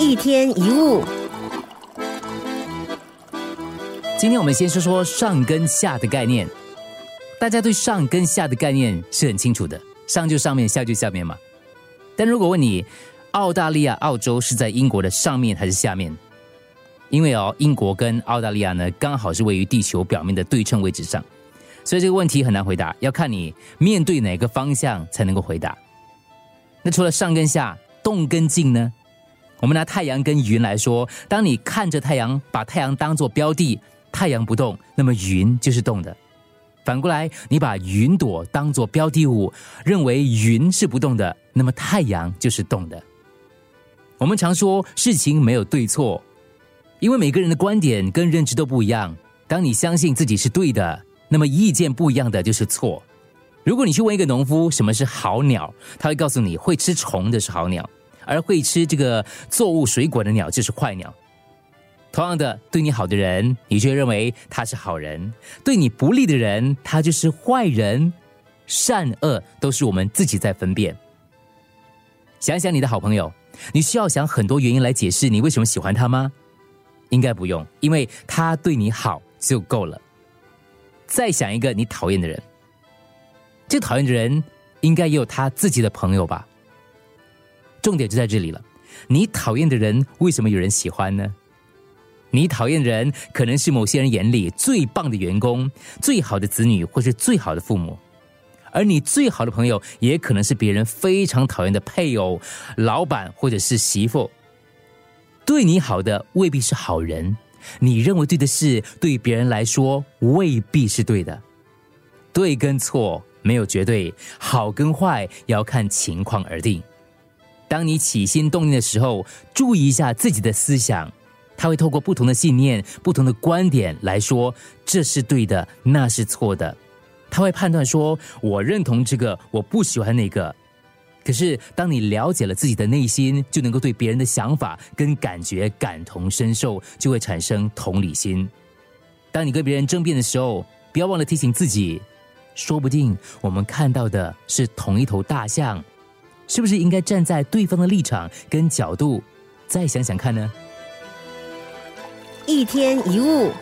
一天一物，今天我们先说说上跟下的概念。大家对上跟下的概念是很清楚的，上就上面，下就下面嘛。但如果问你，澳大利亚、澳洲是在英国的上面还是下面？因为哦，英国跟澳大利亚呢，刚好是位于地球表面的对称位置上，所以这个问题很难回答，要看你面对哪个方向才能够回答。那除了上跟下，动跟静呢？我们拿太阳跟云来说，当你看着太阳，把太阳当做标的，太阳不动，那么云就是动的。反过来，你把云朵当做标的物，认为云是不动的，那么太阳就是动的。我们常说事情没有对错，因为每个人的观点跟认知都不一样。当你相信自己是对的，那么意见不一样的就是错。如果你去问一个农夫什么是好鸟，他会告诉你会吃虫的是好鸟。而会吃这个作物水果的鸟就是坏鸟。同样的，对你好的人，你却认为他是好人；对你不利的人，他就是坏人。善恶都是我们自己在分辨。想想你的好朋友，你需要想很多原因来解释你为什么喜欢他吗？应该不用，因为他对你好就够了。再想一个你讨厌的人，这讨厌的人应该也有他自己的朋友吧？重点就在这里了，你讨厌的人为什么有人喜欢呢？你讨厌的人可能是某些人眼里最棒的员工、最好的子女或是最好的父母，而你最好的朋友也可能是别人非常讨厌的配偶、老板或者是媳妇。对你好的未必是好人，你认为对的事，对别人来说未必是对的。对跟错没有绝对，好跟坏要看情况而定。当你起心动念的时候，注意一下自己的思想，他会透过不同的信念、不同的观点来说这是对的，那是错的。他会判断说，我认同这个，我不喜欢那个。可是，当你了解了自己的内心，就能够对别人的想法跟感觉感同身受，就会产生同理心。当你跟别人争辩的时候，不要忘了提醒自己，说不定我们看到的是同一头大象。是不是应该站在对方的立场跟角度，再想想看呢？一天一物。